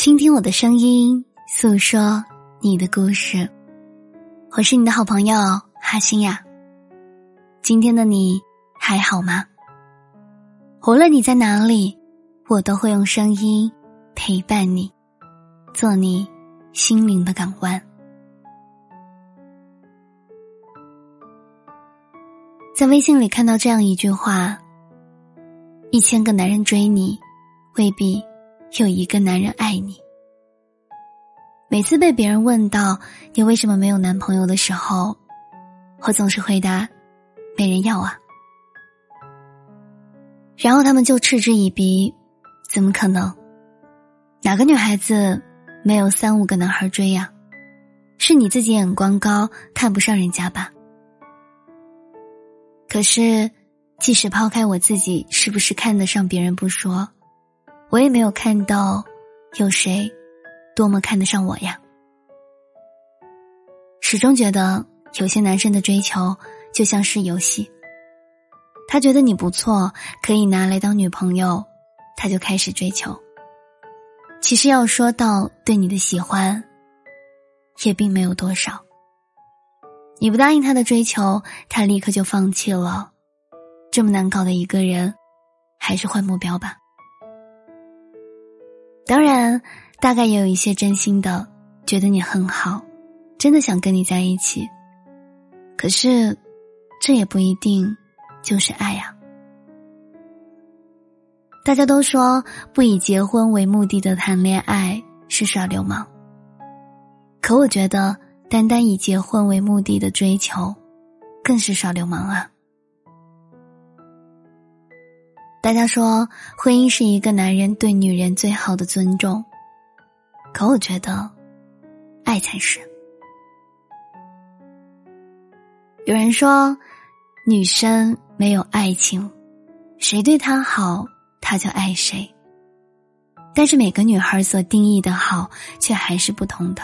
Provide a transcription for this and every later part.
倾听我的声音，诉说你的故事。我是你的好朋友哈心呀。今天的你还好吗？无论你在哪里，我都会用声音陪伴你，做你心灵的港湾。在微信里看到这样一句话：一千个男人追你，未必。有一个男人爱你。每次被别人问到你为什么没有男朋友的时候，我总是回答：没人要啊。然后他们就嗤之以鼻：怎么可能？哪个女孩子没有三五个男孩追呀？是你自己眼光高，看不上人家吧？可是，即使抛开我自己是不是看得上别人不说。我也没有看到有谁多么看得上我呀。始终觉得有些男生的追求就像是游戏，他觉得你不错，可以拿来当女朋友，他就开始追求。其实要说到对你的喜欢，也并没有多少。你不答应他的追求，他立刻就放弃了。这么难搞的一个人，还是换目标吧。当然，大概也有一些真心的，觉得你很好，真的想跟你在一起。可是，这也不一定就是爱呀。大家都说不以结婚为目的的谈恋爱是耍流氓，可我觉得单单以结婚为目的的追求，更是耍流氓啊。大家说，婚姻是一个男人对女人最好的尊重，可我觉得，爱才是。有人说，女生没有爱情，谁对她好，她就爱谁。但是每个女孩所定义的好，却还是不同的。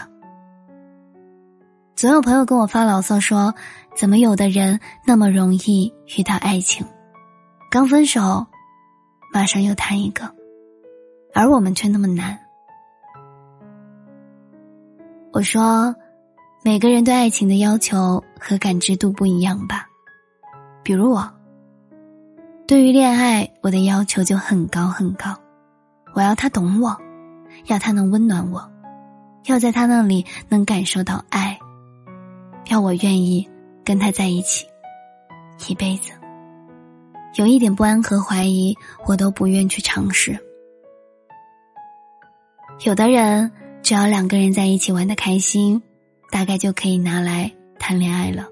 总有朋友跟我发牢骚说，怎么有的人那么容易遇到爱情，刚分手。马上又谈一个，而我们却那么难。我说，每个人对爱情的要求和感知度不一样吧。比如我，对于恋爱，我的要求就很高很高。我要他懂我，要他能温暖我，要在他那里能感受到爱，要我愿意跟他在一起一辈子。有一点不安和怀疑，我都不愿去尝试。有的人只要两个人在一起玩的开心，大概就可以拿来谈恋爱了。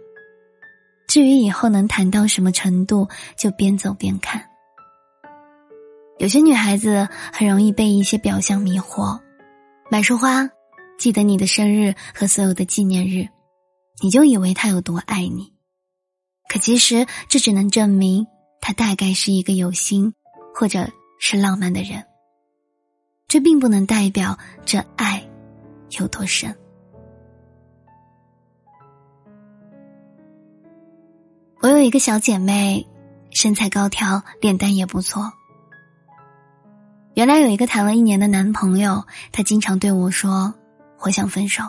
至于以后能谈到什么程度，就边走边看。有些女孩子很容易被一些表象迷惑，买束花，记得你的生日和所有的纪念日，你就以为他有多爱你。可其实这只能证明。他大概是一个有心，或者是浪漫的人。这并不能代表这爱有多深。我有一个小姐妹，身材高挑，脸蛋也不错。原来有一个谈了一年的男朋友，他经常对我说：“我想分手，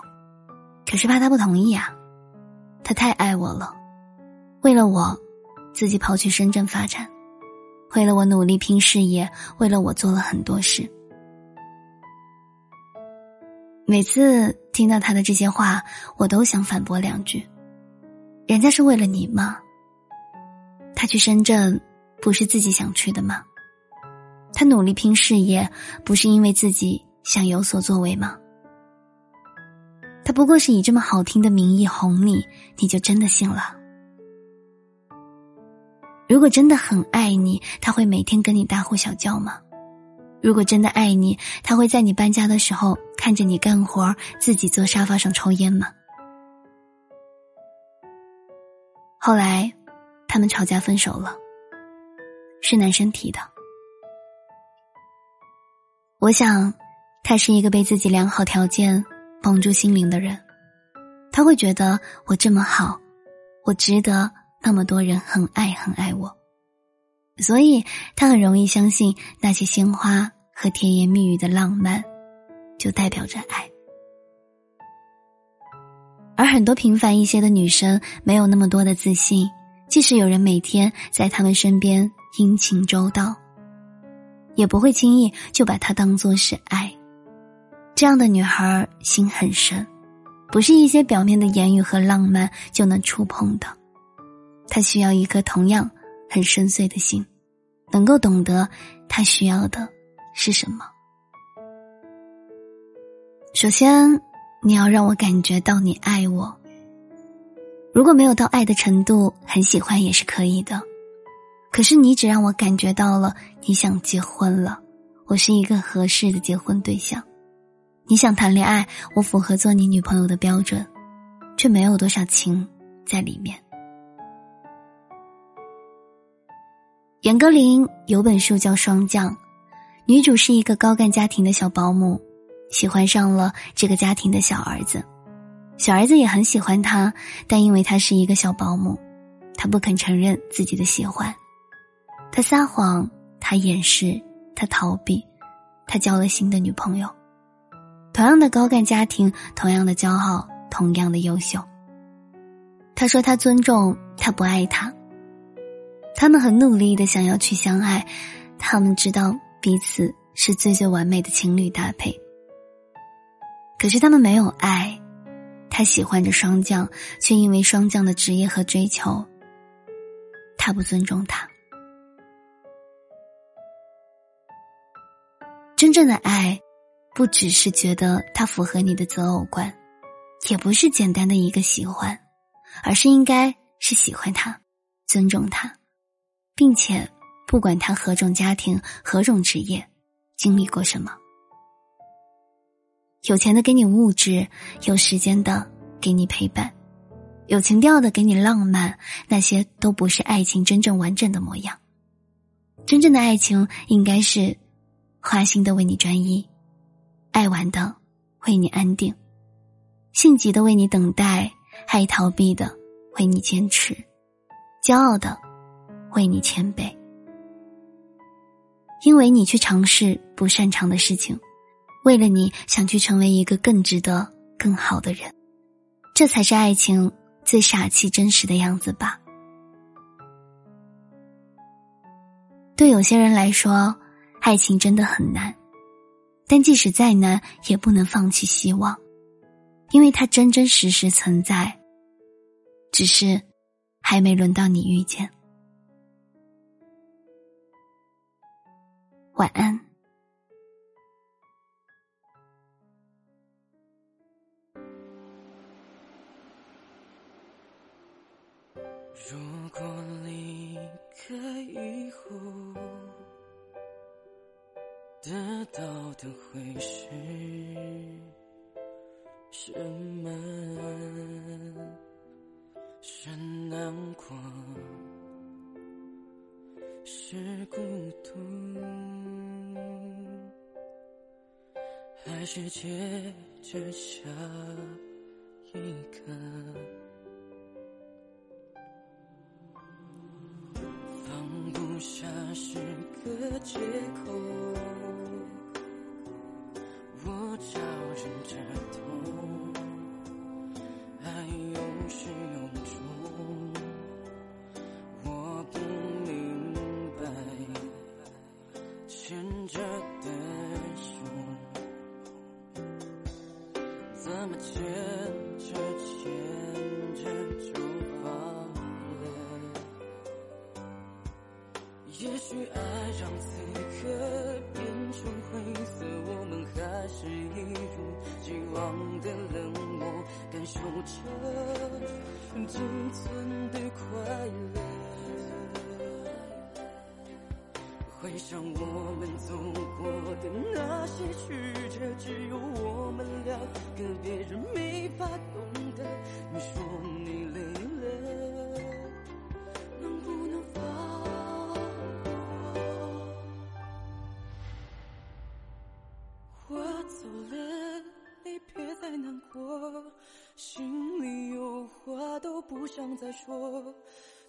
可是怕他不同意啊。他太爱我了，为了我。”自己跑去深圳发展，为了我努力拼事业，为了我做了很多事。每次听到他的这些话，我都想反驳两句：“人家是为了你吗？他去深圳不是自己想去的吗？他努力拼事业不是因为自己想有所作为吗？他不过是以这么好听的名义哄你，你就真的信了？”如果真的很爱你，他会每天跟你大呼小叫吗？如果真的爱你，他会在你搬家的时候看着你干活，自己坐沙发上抽烟吗？后来，他们吵架分手了，是男生提的。我想，他是一个被自己良好条件绑住心灵的人，他会觉得我这么好，我值得。那么多人很爱很爱我，所以他很容易相信那些鲜花和甜言蜜语的浪漫，就代表着爱。而很多平凡一些的女生没有那么多的自信，即使有人每天在她们身边殷勤周到，也不会轻易就把它当做是爱。这样的女孩心很深，不是一些表面的言语和浪漫就能触碰的。他需要一颗同样很深邃的心，能够懂得他需要的是什么。首先。你要让我感觉到你爱我。如果没有到爱的程度，很喜欢也是可以的。可是你只让我感觉到了你想结婚了，我是一个合适的结婚对象。你想谈恋爱，我符合做你女朋友的标准，却没有多少情在里面。严歌苓有本书叫《霜降》，女主是一个高干家庭的小保姆。喜欢上了这个家庭的小儿子，小儿子也很喜欢她，但因为他是一个小保姆，他不肯承认自己的喜欢。他撒谎，他掩饰，他逃避，他交了新的女朋友。同样的高干家庭，同样的骄傲，同样的优秀。他说他尊重，他不爱他。他们很努力的想要去相爱，他们知道彼此是最最完美的情侣搭配。可是他们没有爱，他喜欢着霜降，却因为霜降的职业和追求，他不尊重他。真正的爱，不只是觉得他符合你的择偶观，也不是简单的一个喜欢，而是应该是喜欢他，尊重他，并且不管他何种家庭、何种职业，经历过什么。有钱的给你物质，有时间的给你陪伴，有情调的给你浪漫，那些都不是爱情真正完整的模样。真正的爱情应该是花心的为你专一，爱玩的为你安定，性急的为你等待，爱逃避的为你坚持，骄傲的为你谦卑，因为你去尝试不擅长的事情。为了你想去成为一个更值得、更好的人，这才是爱情最傻气、真实的样子吧。对有些人来说，爱情真的很难，但即使再难，也不能放弃希望，因为它真真实实存在，只是还没轮到你遇见。晚安。如果离开以后，得到的会是什么？是难过，是孤独，还是接着下一个？放不下是个借口，我找人着也许爱让此刻变成灰色，我们还是一如既往的冷漠，感受着仅存的快乐。回想我们走过的那些曲折，说。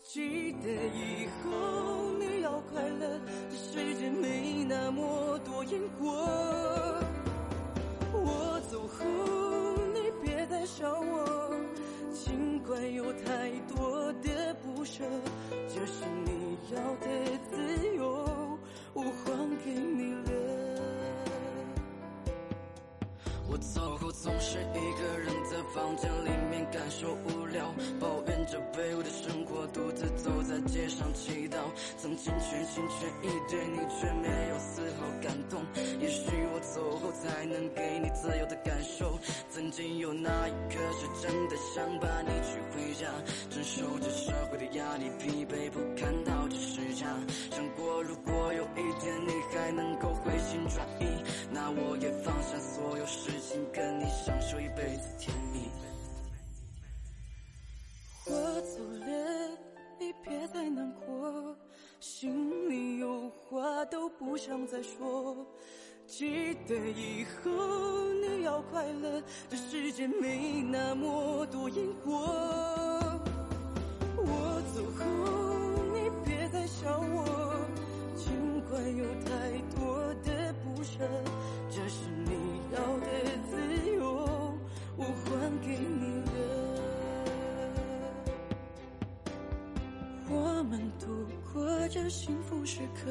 记得以后你要快乐，这世界没那么多因果。我走后总是一个人在房间里面感受无聊，抱怨着卑微的生活，独自走在街上祈祷。曾经全心全意对你，却没有丝毫感动。也许我走后才能给你自由的感受。曾经有那一刻是真的想把你娶回家，承受着社会的压力，疲惫不堪到不想再说。记得以后你要快乐，这世界没那么多因果。我走后你别再想我，尽管有太多的不舍，这是你要的自由，我还给你了。我们度过这幸福时刻，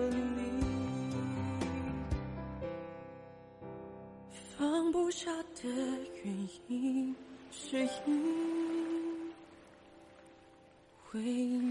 原因。是因为你。